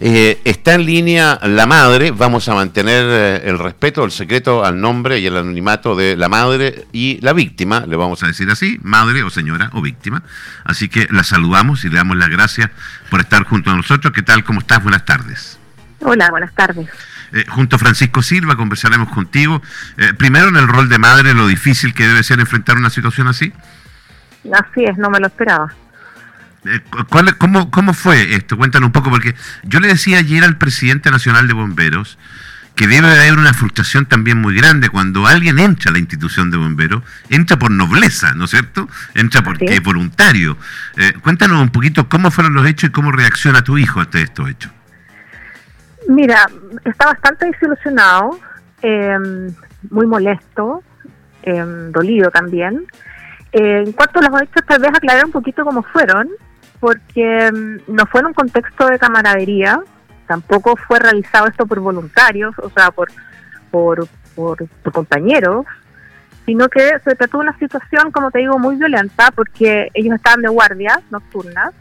Eh, está en línea la madre, vamos a mantener eh, el respeto, el secreto al nombre y el anonimato de la madre y la víctima, le vamos a decir así, madre o señora o víctima. Así que la saludamos y le damos las gracias por estar junto a nosotros. ¿Qué tal? ¿Cómo estás? Buenas tardes. Hola, buenas tardes. Eh, junto a Francisco Silva conversaremos contigo. primero en el rol de madre, lo difícil que debe ser enfrentar una situación así. Así es, no me lo esperaba. Eh, cómo, ¿Cómo fue esto? Cuéntanos un poco, porque yo le decía ayer al presidente nacional de bomberos que debe haber una frustración también muy grande cuando alguien entra a la institución de bomberos, entra por nobleza, ¿no es cierto? Entra porque es voluntario. Eh, cuéntanos un poquito cómo fueron los hechos y cómo reacciona tu hijo ante estos hechos. Mira, está bastante desilusionado, em, muy molesto, em, dolido también. Eh, en cuanto a los hechos, tal vez aclarar un poquito cómo fueron porque mm, no fue en un contexto de camaradería, tampoco fue realizado esto por voluntarios, o sea, por, por, por, compañeros, sino que se trató de una situación, como te digo, muy violenta, porque ellos estaban de guardia nocturna,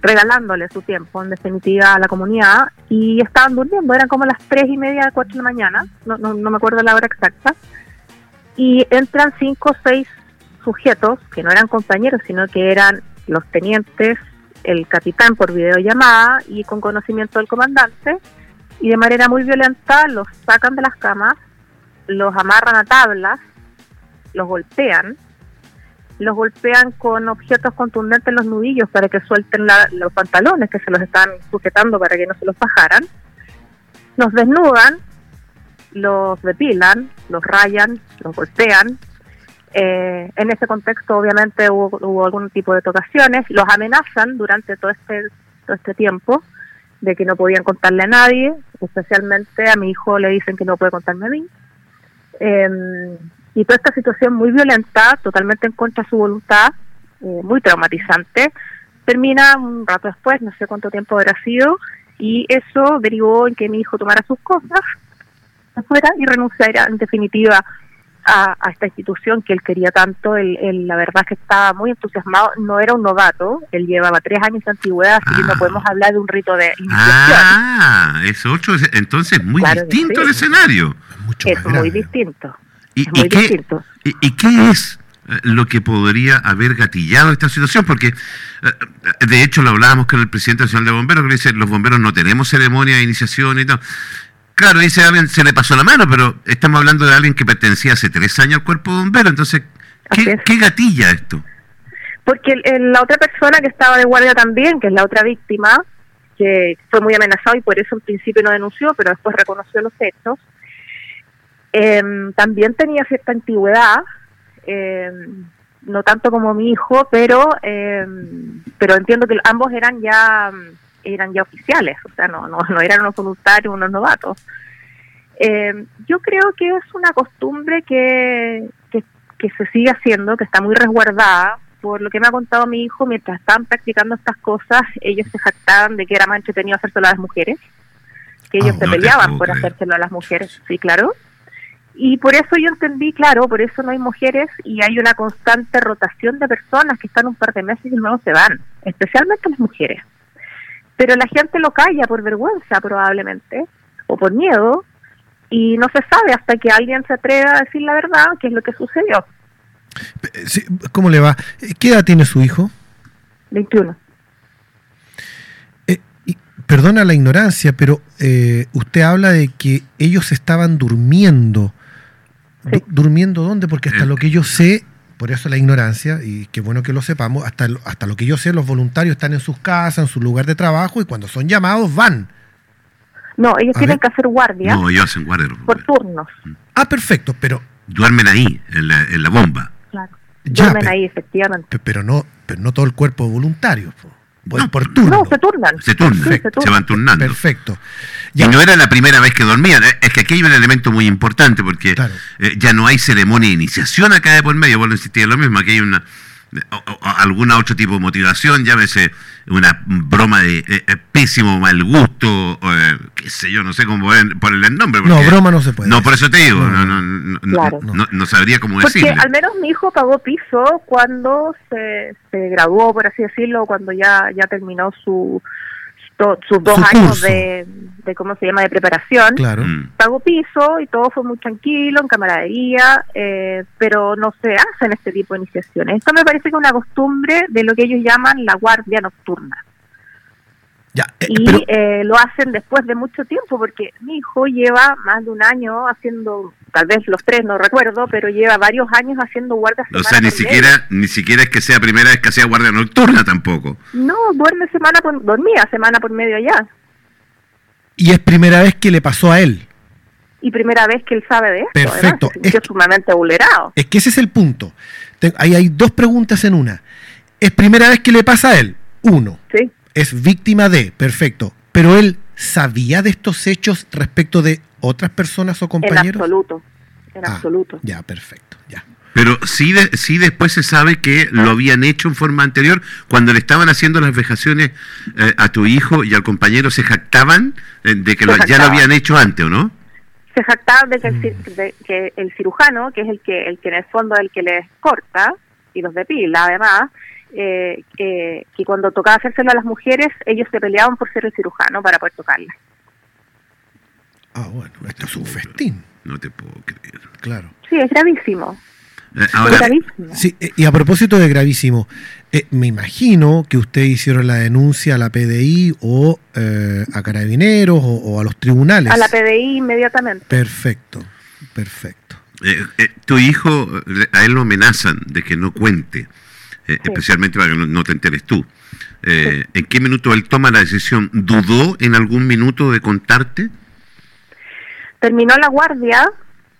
regalándole su tiempo, en definitiva, a la comunidad, y estaban durmiendo, eran como las tres y media, cuatro de la mañana, no, no, no me acuerdo la hora exacta, y entran cinco o seis sujetos, que no eran compañeros, sino que eran los tenientes, el capitán por videollamada y con conocimiento del comandante, y de manera muy violenta los sacan de las camas, los amarran a tablas, los golpean, los golpean con objetos contundentes en los nudillos para que suelten los pantalones que se los están sujetando para que no se los bajaran, los desnudan, los depilan, los rayan, los golpean, eh, en ese contexto, obviamente, hubo, algún tipo de tocaciones. Los amenazan durante todo este, todo este tiempo de que no podían contarle a nadie, especialmente a mi hijo le dicen que no puede contarme a mí. Em, y toda esta situación muy violenta, totalmente en contra de su voluntad, eh, muy traumatizante, termina un rato después, no sé cuánto tiempo habrá sido, y eso derivó en que mi hijo tomara sus cosas afuera y renunciara en definitiva a, esta institución que él quería tanto. Él, la verdad que estaba muy entusiasmado. No era un novato, él llevaba tres años de antigüedad, así que no ah. podemos hablar de un rito de iniciación. Ah, es otro, entonces muy distinto el escenario. es muy distinto. ¿Y, muy qué, distinto. ¿y, qué es eh, lo que podría haber gatillado esta situación? Porque, eh, de hecho, lo hablábamos con el presidente nacional de bomberos, que dice, los bomberos no tenemos ceremonia de iniciación y todo. Claro, dice alguien se le pasó la mano, pero estamos hablando de alguien que pertenecía hace tres años al cuerpo de bomberos. Entonces, ¿qué, gatilla esto? Porque la otra persona que estaba de guardia también, que es la otra víctima, que fue muy amenazado y por eso en principio no denunció, pero después reconoció los hechos, em, también tenía cierta antigüedad, em, no tanto como mi hijo, pero em, pero entiendo que ambos eran ya eran ya oficiales, o sea, no, no, no eran unos voluntarios, unos novatos. Eh, yo creo que es una costumbre que, que, se sigue haciendo, que está muy resguardada. Por lo que me ha contado mi hijo, mientras estaban practicando estas cosas, ellos se jactaban de que era más entretenido hacérselo a las mujeres, que ellos ah, se peleaban por hacérselo a las mujeres, sí, claro. Y por eso yo entendí, claro, por eso no hay mujeres y hay una constante rotación de personas que están un par de meses y luego se van, especialmente las mujeres pero la gente lo calla por vergüenza probablemente o por miedo y no se sabe hasta que alguien se atreva a decir la verdad qué es lo que sucedió. ¿Cómo le va? ¿Qué edad tiene su hijo? 21. Eh, perdona la ignorancia, pero eh, usted habla de que ellos estaban durmiendo. ¿Durmiendo dónde? Porque hasta lo que yo sé, por eso la ignorancia, y qué bueno que lo sepamos, hasta, hasta lo que yo sé, los voluntarios están en sus casas, en su lugar de trabajo, y cuando son llamados van. No, ellos tienen que hacer guardia. No, ellos hacen guardia. Por turnos. Mm. Ah, perfecto, pero... Duermen ahí, en la, en la bomba. Claro. Duermen ahí, efectivamente. Pero no, pero no todo el cuerpo voluntario. No, por turno. No, se turnan. Se turnan, se, van turnando. Perfecto. Y no era la primera vez que dormían. ¿eh? Es que aquí hay un elemento muy importante porque eh, ya no hay ceremonia de iniciación acá de por medio. Vuelvo a insistir lo mismo. Aquí hay una alguna otro tipo de motivación, llámese una broma de eh, eh, pésimo mal gusto, eh, qué sé yo, no sé cómo ponerle el nombre. no, broma no se puede. No, por eso te digo, no, no, no, sabría cómo decirlo. Porque al menos mi hijo pagó piso cuando se, se graduó, por así decirlo, cuando ya, ya terminó su to- sus dos Su años curso. de, de, ¿cómo se llama?, de preparación. Claro. Mm. Pagó piso y todo fue muy tranquilo, en camaradería, eh, pero no se hacen este tipo de iniciaciones. Esto me parece que es una costumbre de lo que ellos llaman la guardia nocturna. Ya, eh, Y pero, eh, lo hacen después de mucho tiempo, porque mi hijo lleva más de un año haciendo, tal vez los tres, no recuerdo, pero lleva varios años haciendo guardia O sea, ni siquiera, ni siquiera es que sea primera vez que hacía guardia nocturna tampoco. No, duerme semana por, dormía semana por medio allá. y es primera vez que le pasó a él. Y primera vez que él sabe de esto. Perfecto. Además, se sintió Es- sumamente vulnerado. Es que ese es el punto. Te- ahí hay dos preguntas en una. ¿Es primera vez que le pasa a él? Uno. Sí. Es víctima de, perfecto. Pero él sabía de estos hechos respecto de otras personas o En compañeros. absoluto. En Ah, absoluto. Ya, perfecto. Ya. Pero sí, de- sí después se sabe que lo habían hecho en forma anterior, cuando le estaban haciendo las vejaciones eh, a tu hijo y al compañero, se jactaban eh, de que lo- ya lo jactaban. habían hecho antes, ¿o no? Se jactaba de que, el, Mm. cir- de que el cirujano, que es el que, el que en el fondo es el que les corta y los depila, además, eh, eh, que cuando tocaba hacérselo a las mujeres, ellos se peleaban por ser el cirujano para poder tocarlas. Ah, bueno, esto es un festín. No te puedo creer. Claro. Sí, es gravísimo. Eh, es gravísimo. Sí, eh, y a propósito de gravísimo, eh, me imagino que ustedes hicieron la denuncia a la PDI o eh, a carabineros o, o a los tribunales. A la PDI inmediatamente. Perfecto, perfecto. eh, eh, tu hijo, a él lo amenazan de que no cuente, eh, especialmente para que no, no te enteres tú. Eh, ¿En qué minuto él toma la decisión? ¿Dudó en algún minuto de contarte? Terminó la guardia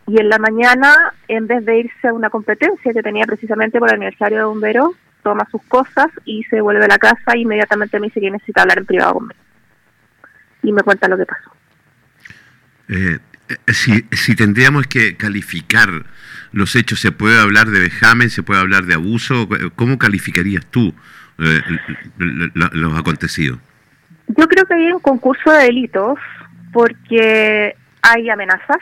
y en la mañana, en vez de irse a una competencia que tenía precisamente por el aniversario de bomberos, toma sus cosas y se vuelve a la casa y inmediatamente me dice que necesita hablar en privado conmigo. Y me cuenta lo que pasó. Eh, si, si tendríamos que calificar los hechos, ¿se puede hablar de vejamen, se puede hablar de abuso? ¿Cómo calificarías tú eh, los acontecidos? Yo creo que hay un concurso de delitos porque hay amenazas,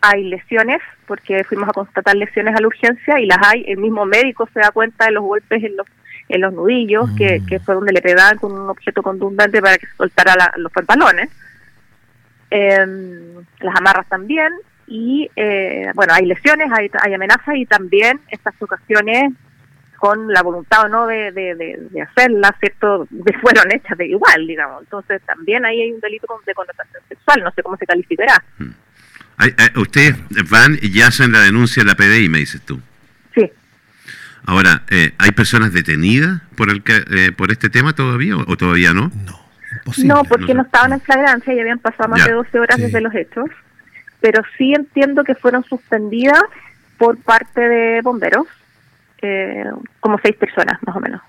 hay lesiones, porque fuimos a constatar lesiones a la urgencia y las hay. El mismo médico se da cuenta de los golpes en los en los nudillos, que, Mm. que fue donde le pegaban con un objeto contundente para que soltara la- los pantalones. Em, las amarras también. Y eh, bueno, hay lesiones, hay, hay amenazas y también estas ocasiones con la voluntad o no de, de, de, de hacerlas, ¿cierto? De, fueron hechas de igual, digamos. Entonces también ahí hay un delito con- de connotación sexual, no sé cómo se calificará. Ay, Ustedes van y ya hacen la denuncia en la PDI, me dices tú. Sí, Ahora, eh, ¿hay personas detenidas por el que, eh, por este tema todavía o, o todavía no? No, imposible. no, porque no estaban en flagrancia y habían pasado más Ya, de 12 horas sí. desde los hechos, pero sí entiendo que fueron suspendidas por parte de bomberos, eh, como seis personas más o menos.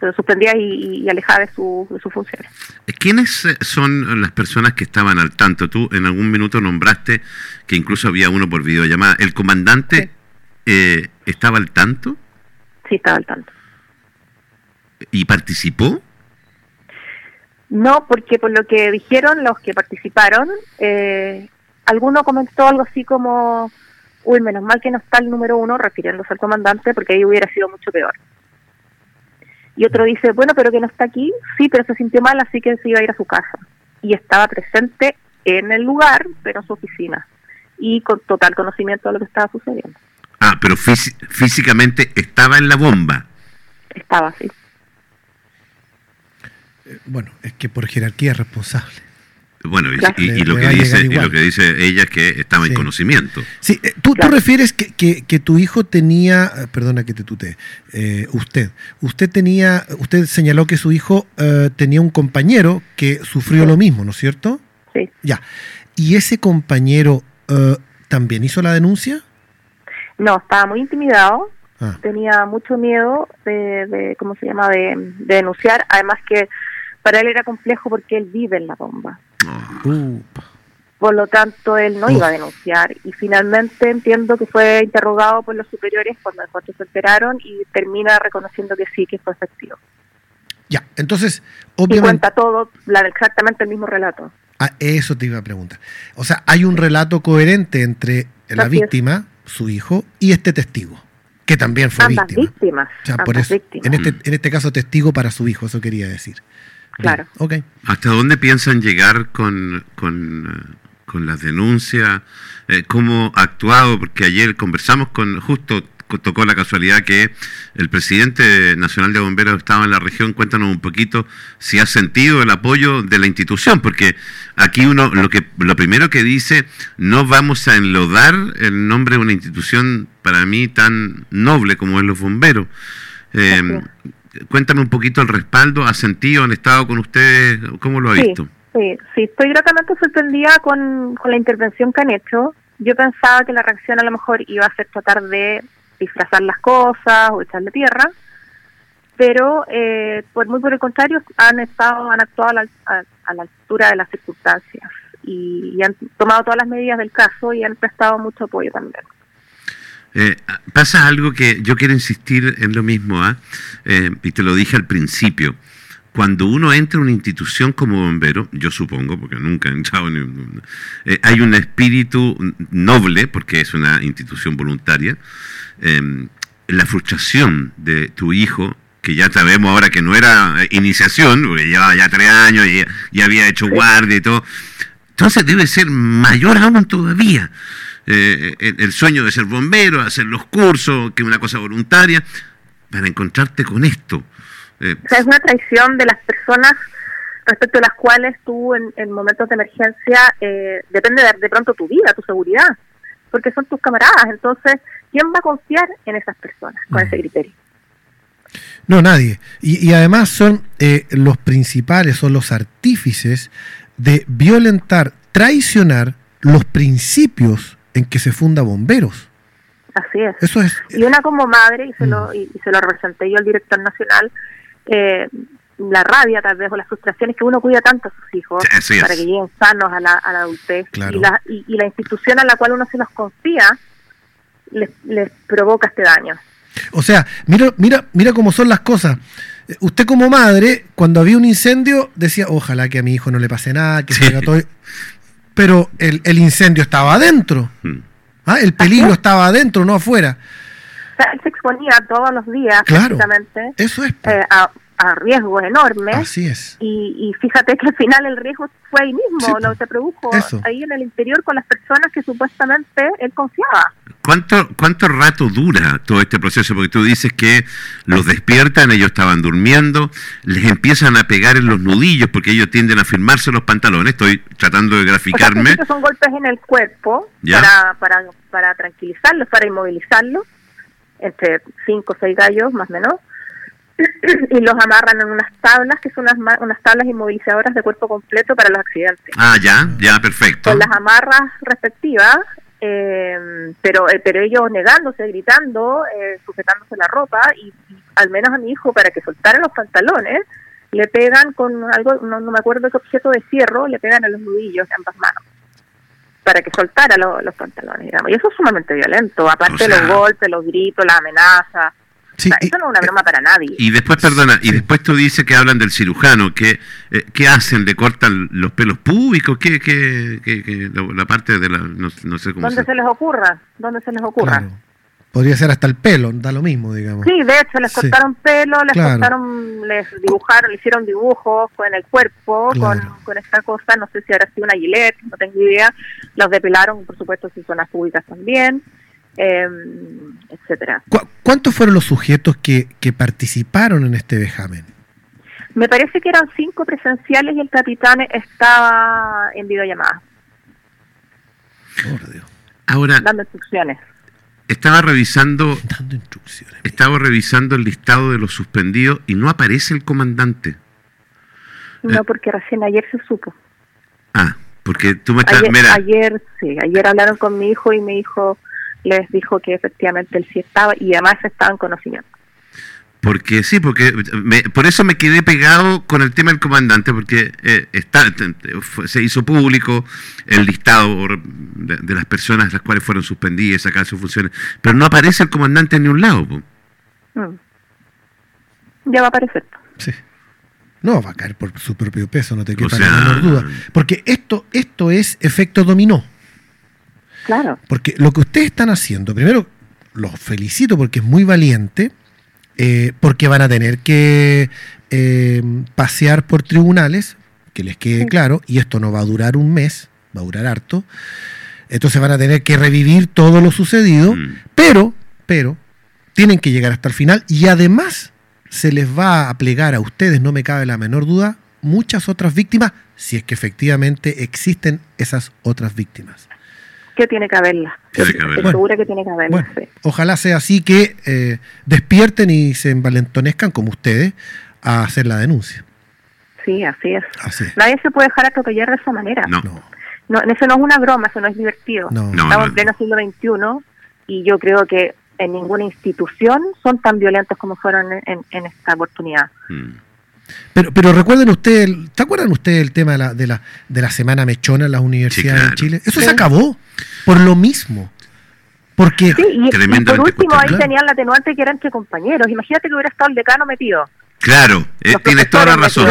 Se suspendidas y, y alejadas de, su, de sus funciones. ¿Quiénes eh, son las personas que estaban al tanto? Tú en algún minuto nombraste que incluso había uno por videollamada. ¿El comandante eh, estaba al tanto Sí, estaba al tanto. y participó? No, porque por lo que dijeron los que participaron, eh, alguno comentó algo así como, uy, menos mal que no está el número uno, refiriéndose al comandante, porque ahí hubiera sido mucho peor. Y otro dice, bueno, pero que no está aquí, sí, pero se sintió mal, así que se iba a ir a su casa. Y estaba presente en el lugar, pero en su oficina, y con total conocimiento de lo que estaba sucediendo. Ah, pero físi- físicamente estaba en la bomba. Estaba así. Bueno, es que por jerarquía es responsable. Bueno, y, Claro. y- y Le- lo que dice, y lo que dice ella es que estaba Sí. en conocimiento. Sí, eh, tú, tú Claro. refieres que, que- que tu hijo tenía, eh, perdona que te tutee, eh, usted, usted tenía, usted señaló que su hijo eh, tenía un compañero que sufrió Sí. lo mismo, ¿no es cierto? Sí. Ya. ¿Y ese compañero eh, también hizo la denuncia? No, estaba muy intimidado, Ah, tenía mucho miedo de, de ¿cómo se llama?, de, de denunciar. Además que para él era complejo porque él vive en la bomba. Uh, Por lo tanto, él no iba a denunciar. Y finalmente entiendo que fue interrogado por los superiores cuando, cuando se enteraron y termina reconociendo que sí, que fue efectivo. ya, entonces, Y obviamente, cuenta todo, la, exactamente el mismo relato. ah, eso te iba a preguntar. O sea, hay un relato coherente entre la Así es. víctima, su hijo, y este testigo, que también fue ambas víctima. víctimas. O sea, por ambas eso, víctimas. en este, en este caso, testigo para su hijo, eso quería decir. Claro. Ok. ¿Hasta dónde piensan llegar con, con, eh, con las denuncias? Eh, ¿Cómo ha actuado? Porque ayer conversamos con, justo tocó la casualidad que el presidente nacional de bomberos estaba en la región. Cuéntanos un poquito si has sentido el apoyo de la institución, porque aquí uno lo que lo primero que dice no vamos a enlodar el nombre de una institución para mí tan noble como es los bomberos. Eh, cuéntame un poquito el respaldo, ¿ha sentido, han estado con ustedes? ¿Cómo lo ha Sí, visto? sí, sí, estoy gratamente sorprendida con, con la intervención que han hecho. Yo pensaba que la reacción a lo mejor iba a ser tratar de disfrazar las cosas o echarle tierra, pero eh, por muy por el contrario han estado, han actuado a la, a- a la altura de las circunstancias y, y han tomado todas las medidas del caso y han prestado mucho apoyo también. Eh, pasa algo que yo quiero insistir en lo mismo, ¿ah? Eh, y te lo dije al principio. Cuando uno entra a una institución como bombero, yo supongo, porque nunca he entrado en un- eh, hay un espíritu noble, porque es una institución voluntaria. eh, la frustración de tu hijo, que ya sabemos ahora que no era eh, iniciación, porque llevaba ya tres años y ya había hecho guardia y todo. Entonces debe ser mayor aún todavía. Eh, el, el sueño de ser bombero, hacer los cursos, que es una cosa voluntaria, para encontrarte con esto. Eh, O sea, es una traición de las personas respecto a las cuales tú en, en momentos de emergencia eh, depende de, de pronto tu vida, tu seguridad, porque son tus camaradas. Entonces, ¿quién va a confiar en esas personas con Mm. ese criterio? No, nadie. Y, y además son eh, los principales, son los artífices de violentar, traicionar los principios en que se funda bomberos. Así es. Eso es. Y una como madre, y se lo, Mm. y, y se lo representé yo al director nacional, eh, la rabia tal vez o las frustraciones que uno cuida tanto a sus hijos es. para que lleguen sanos a la, a la adultez Claro. y, la, y, y la institución a la cual uno se los confía les, les provoca este daño. O sea, mira, mira, mira cómo son las cosas. Eh, Usted como madre, cuando había un incendio, decía, ojalá que a mi hijo no le pase nada, que Sí. salga todo. Pero el, el incendio estaba adentro. mm. ¿ah? El peligro es. estaba adentro, no afuera. O sea, él se exponía todos los días Claro. prácticamente Eso es. eh, a, a riesgos enormes Así es. y, y fíjate que al final el riesgo fue ahí mismo, Sí, lo se produjo eso. ahí en el interior con las personas que supuestamente él confiaba. ¿Cuánto, ¿Cuánto rato dura todo este proceso? Porque tú dices que los despiertan, ellos estaban durmiendo, les empiezan a pegar en los nudillos porque ellos tienden a firmarse los pantalones. Estoy tratando de O sea, graficarme. son golpes en el cuerpo Ya. para, para, para tranquilizarlos, para inmovilizarlos, entre cinco o seis gallos más o menos, y los amarran en unas tablas que son unas, unas tablas inmovilizadoras de cuerpo completo para los accidentes. Ah, ya, ya, perfecto. Con las amarras respectivas, eh, pero eh, pero ellos negándose, gritando, eh, sujetándose la ropa, y, y al menos a mi hijo, para que soltara los pantalones, le pegan con algo, no, no me acuerdo qué objeto de fierro, le pegan en los nudillos de ambas manos para que soltara lo- los pantalones, digamos. Y eso es sumamente violento, aparte O sea- de los golpes, los gritos, las amenazas. Sí, O sea, y- eso no es una broma para nadie. Y después, perdona, y después tú dices que hablan del cirujano, que eh, ¿qué hacen? ¿Le cortan los pelos públicos? ¿Qué, qué, qué- qué- la, parte de la, no, no sé cómo donde se... se les ocurra, donde se les ocurra. claro. Podría ser hasta el pelo, da lo mismo, digamos. Sí, de hecho, les Sí. cortaron pelo, les Claro. cortaron, les dibujaron, le hicieron dibujos con el cuerpo, Claro. con, con esta cosa, no sé si ahora sido una gilet, no tengo idea. Los depilaron, por supuesto, en zonas públicas también, eh, etcétera. ¿Cu- ¿Cuántos fueron los sujetos que, que participaron en este vejamen? Me parece que eran cinco presenciales y el capitán estaba en videollamada, Por Dios. Ahora, dando instrucciones. estaba revisando, Dando instrucciones. estaba revisando el listado de los suspendidos y no aparece el comandante. No, porque recién ayer se supo. Ah, porque tú me estás... Ayer, mira, ayer, sí, ayer hablaron con mi hijo y mi hijo les dijo que efectivamente él sí estaba y además estaba en conocimiento. Porque sí, porque me- por eso me quedé pegado con el tema del comandante, porque eh, está, se hizo público el listado de, de las personas las cuales fueron suspendidas, sacadas sus funciones, pero no aparece el comandante en ni un lado. po. Mm. Ya va a aparecer. Sí. No, va a caer por su propio peso, no te quepa sea- duda. Porque esto, esto es efecto dominó. Claro. Porque lo que ustedes están haciendo, primero, los felicito porque es muy valiente, eh, porque van a tener que eh, pasear por tribunales, que les quede claro, y esto no va a durar un mes, va a durar harto. Entonces van a tener que revivir todo lo sucedido, Mm. pero, pero, tienen que llegar hasta el final y además se les va a plegar a ustedes, no me cabe la menor duda, muchas otras víctimas, si es que efectivamente existen esas otras víctimas. Que tiene que haberla. Tiene que haberla. Que tiene que haberla. Bueno, sí. ojalá sea así que eh, despierten y se envalentonezcan como ustedes a hacer la denuncia. Sí, así es. Así es. Nadie se puede dejar atropellar de esa manera. No. No, No, eso no es una broma, eso no es divertido. no. No. Estamos en pleno siglo XXI y yo creo que en ninguna institución son tan violentos como fueron en, en- en esta oportunidad. Mm. Pero, pero recuerden ustedes, ¿se acuerdan ustedes del tema de la, de la, de la semana mechona en las universidades claro. de Chile? Eso Sí. se acabó por lo mismo. Porque Sí, y, por último ahí tenían la atenuante que eran entre compañeros. Imagínate que hubiera estado el decano metido. Claro, eh, tienes toda la razón.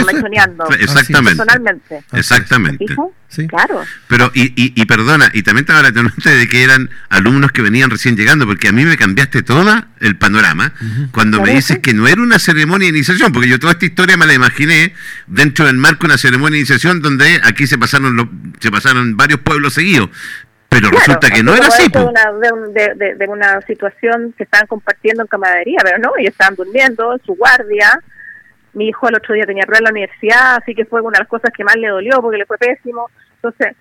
Exactamente. Personalmente. Exactamente. Sí. Claro. Pero, y, y, y perdona, y también estaba la atenuante de que eran alumnos que venían recién llegando, porque a mí me cambiaste todo el panorama cuando me dices sí. que no era una ceremonia de iniciación, porque yo toda esta historia me la imaginé dentro del marco de una ceremonia de iniciación donde aquí se pasaron lo- se pasaron varios pueblos seguidos. Pero Claro, resulta que no era así. De una, de, un- de- de- de una situación que estaban compartiendo en camaradería, pero no, ellos estaban durmiendo en su guardia. Mi hijo el otro día tenía prueba en la universidad, así que fue una de las cosas que más le dolió porque le fue pésimo. Entonces,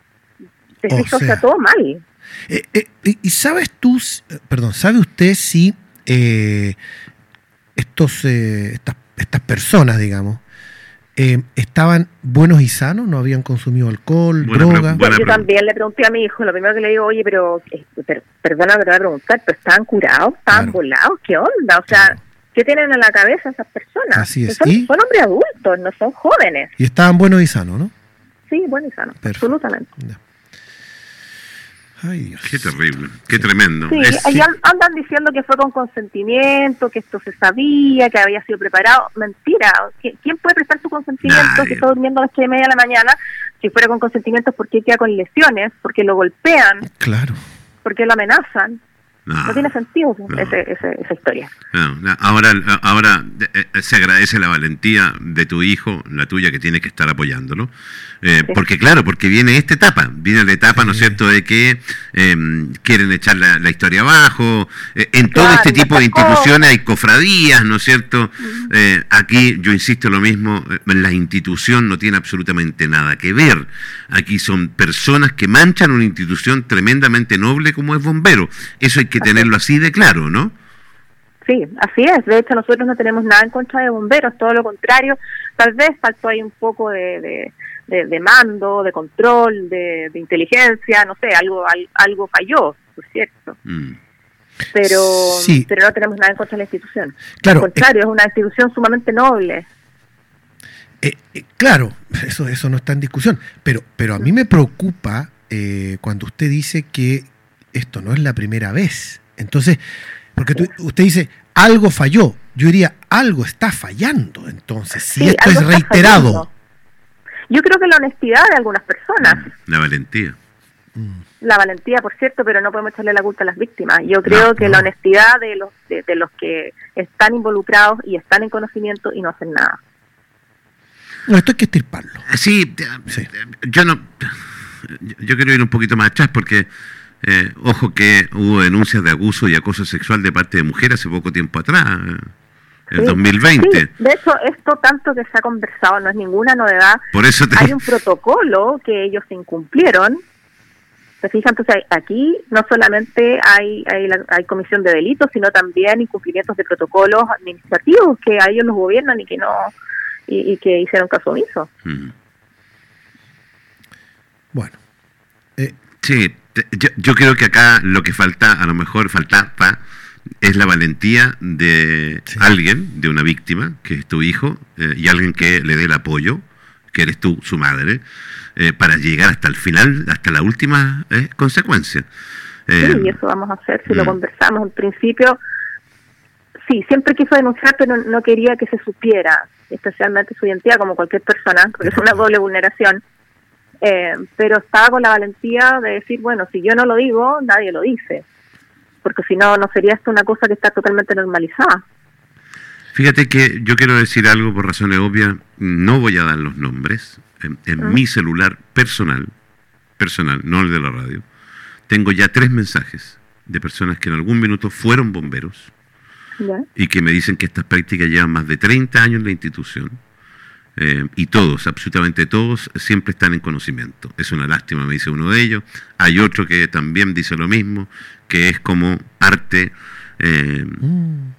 te O fijo, sea, está todo mal. Eh, eh, y sabes tú, eh, perdón, ¿sabe usted si eh, estos, eh, estas, estas personas, digamos, eh, estaban buenos y sanos? ¿No habían consumido alcohol, Buena droga? buena yo también le pregunté a mi hijo, lo primero que le digo, oye, pero, eh, per- perdona que te voy a preguntar, pero estaban curados, estaban Claro. volados, ¿qué onda? O sea, ¿qué tienen en la cabeza esas personas? Así es. Son, ¿Y? son hombres adultos, no son jóvenes. Y estaban buenos y sanos, ¿no? Sí, bueno y sano, Perfecto. absolutamente. Ya. Ay, Dios. Qué terrible, qué tremendo. Sí, Es- andan diciendo que fue con consentimiento, que esto se sabía, que había sido preparado. Mentira. ¿Qui- ¿Quién puede prestar su consentimiento Nadie. si está durmiendo a las tres y media de la mañana? Si fuera con consentimiento, ¿por qué queda con lesiones? ¿Por qué lo golpean? Claro. ¿Por qué lo amenazan? No. No tiene sentido No. ese- ese- esa historia. No, ahora, ahora eh, eh, se agradece la valentía de tu hijo, la tuya, que tiene que estar apoyándolo. Eh, Sí. Porque, claro, porque viene esta etapa, viene la etapa, ¿no es cierto?, de que eh, quieren echar la, la historia abajo. En todo este tipo de instituciones hay cofradías, ¿no es cierto? Aquí, yo insisto lo mismo, la institución no tiene absolutamente nada que ver. Aquí son personas que manchan una institución tremendamente noble como es bombero. Eso hay que tenerlo así de claro, ¿no? Sí, así es. De hecho, nosotros no tenemos nada en contra de bomberos, todo lo contrario. Tal vez faltó ahí un poco de, de, de- de mando, de control, de, de inteligencia, no sé, algo al- algo falló, por cierto. Mm. Pero, Sí. pero no tenemos nada en contra de la institución. Claro, Al contrario, es una institución sumamente noble. Eh, eh, claro, eso, eso no está en discusión, pero, pero a mí me preocupa eh, cuando usted dice que esto no es la primera vez. Entonces, porque tú- usted dice, algo falló. Yo diría, algo está fallando. Entonces, si Sí, esto es reiterado. Yo creo que la honestidad de algunas personas, La valentía. Mm, la valentía, por cierto, pero no podemos echarle la culpa a las víctimas. Yo creo No, que no. la honestidad de los, de, de los que están involucrados y están en conocimiento y no hacen nada. No, esto hay que estirparlo. Sí. yo no. Yo quiero ir un poquito más atrás porque, eh, ojo, que hubo denuncias de abuso y acoso sexual de parte de mujeres hace poco tiempo atrás, eh, en Sí. 2020. Sí, de hecho, esto tanto que se ha conversado no es ninguna novedad. Por eso te. Hay un protocolo que ellos incumplieron. ¿Se fijan? Entonces, aquí no solamente hay, hay, la- hay comisión de delitos, sino también incumplimientos de protocolos administrativos que a ellos los gobiernan y que no y, y que hicieron caso omiso. Mm. Bueno, eh, Sí, yo, yo creo que acá lo que falta, a lo mejor faltaba, es la valentía de Sí. alguien, de una víctima, que es tu hijo, eh, y alguien que le dé el apoyo, que eres tú, su madre, eh, para llegar hasta el final, hasta la última eh, consecuencia. Eh, Sí, y eso vamos a hacer si lo mm. conversamos. En principio, sí, siempre quiso denunciar, pero no, no quería que se supiera, especialmente su identidad, como cualquier persona, porque es una doble vulneración. Eh, pero estaba con la valentía de decir, bueno, si yo no lo digo, nadie lo dice. Porque si no, no sería esto una cosa que está totalmente normalizada. Fíjate que yo quiero decir algo por razones obvias, no voy a dar los nombres. En, en Ah. mi celular personal, personal, no el de la radio, tengo ya tres mensajes de personas que en algún minuto fueron bomberos ¿Ya? y que me dicen que estas prácticas llevan más de 30 años en la institución. Eh, y todos, absolutamente todos, siempre están en conocimiento. Es una lástima, me dice uno de ellos. Hay otro que también dice lo mismo, que es como parte... eh, Mm.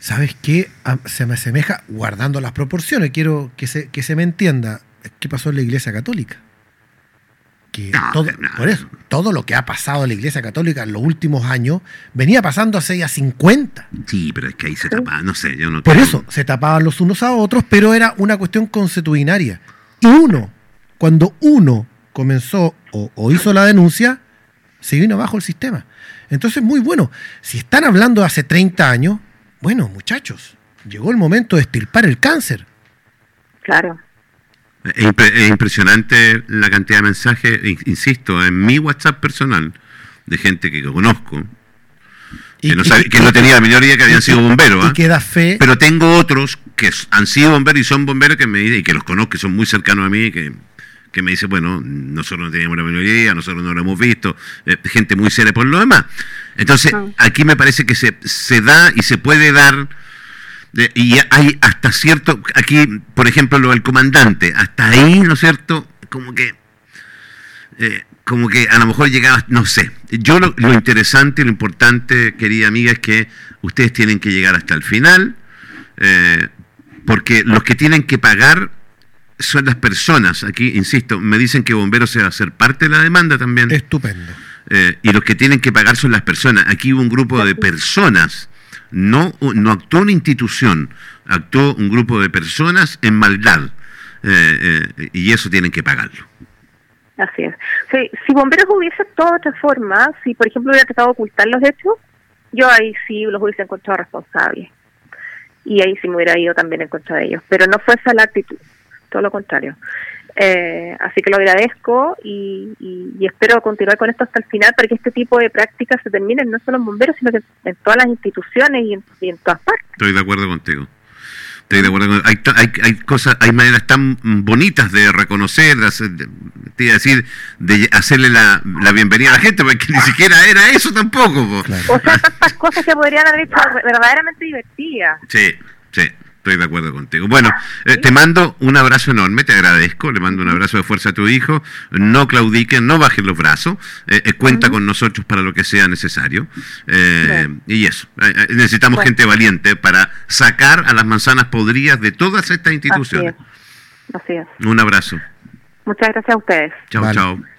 ¿Sabes qué? A- Se me asemeja, guardando las proporciones, quiero que se, que se me entienda, ¿qué pasó en la Iglesia Católica? Que No, todo, no. por eso, todo lo que ha pasado en la Iglesia Católica en los últimos años venía pasando hace ya 50. sí, pero es que ahí se tapa, no sé, yo no Por creo- eso se tapaban los unos a otros, pero era una cuestión consuetudinaria. Y uno, cuando uno comenzó o, o hizo la denuncia, se vino abajo el sistema. Entonces, muy bueno. Si están hablando de hace 30 años, bueno, muchachos, llegó el momento de estirpar el cáncer. Claro. Es, impre- es impresionante la cantidad de mensajes, in- insisto, en mi WhatsApp personal, de gente que conozco, Y, que no, y- sabe- que no tenía la menor idea que habían y- sido bomberos. y ¿ah? que da fe. Pero tengo otros que han sido bomberos y son bomberos que me y que los conozco, que son muy cercanos a mí, que, que me dicen, bueno, nosotros no teníamos la menor idea, nosotros no lo hemos visto, eh, gente muy seria por lo demás. Entonces, Ah. aquí me parece que se, se da y se puede dar, de- y hay hasta cierto, aquí, por ejemplo, lo del comandante, hasta ahí, ¿no es cierto? Como que eh, como que a lo mejor llegaba, no sé. Yo lo, lo interesante, lo importante, querida amiga, es que ustedes tienen que llegar hasta el final, eh, porque los que tienen que pagar son las personas. Aquí, insisto, me dicen que bomberos se va a hacer parte de la demanda también. Estupendo. Eh, y los que tienen que pagar son las personas. Aquí hubo un grupo de personas, no, no actuó una institución, actuó un grupo de personas en maldad. Eh, eh, y eso tienen que pagarlo. Así es. Sí, si Bomberos hubiese actuado de otra forma, si por ejemplo hubiera tratado de ocultar los hechos, yo ahí sí los hubiese encontrado responsables. Y ahí sí me hubiera ido también en contra de ellos. Pero no fue esa la actitud, todo lo contrario. Eh, así que lo agradezco y, y- y espero continuar con esto hasta el final para que este tipo de prácticas se terminen no solo en bomberos, sino que en todas las instituciones y en, y en todas partes. Estoy de acuerdo contigo. Estoy de acuerdo con- hay, hay, hay cosas, hay maneras tan bonitas de reconocer, de, hacer- de- te iba a decir, de hacerle la, la bienvenida a la gente, porque ni siquiera era eso tampoco. Claro. O sea, tantas cosas que podrían haber hecho verdaderamente divertidas. Sí, sí, estoy de acuerdo contigo. Bueno, eh, te mando un abrazo enorme, te agradezco, le mando un abrazo de fuerza a tu hijo. No claudiquen, no bajen los brazos, eh, eh, cuenta con nosotros para lo que sea necesario. Eh, y eso, necesitamos Bueno. gente valiente para sacar a las manzanas podridas de todas estas Así instituciones. es. Así es. Un abrazo. Muchas gracias a ustedes. Chao, Vale. chao.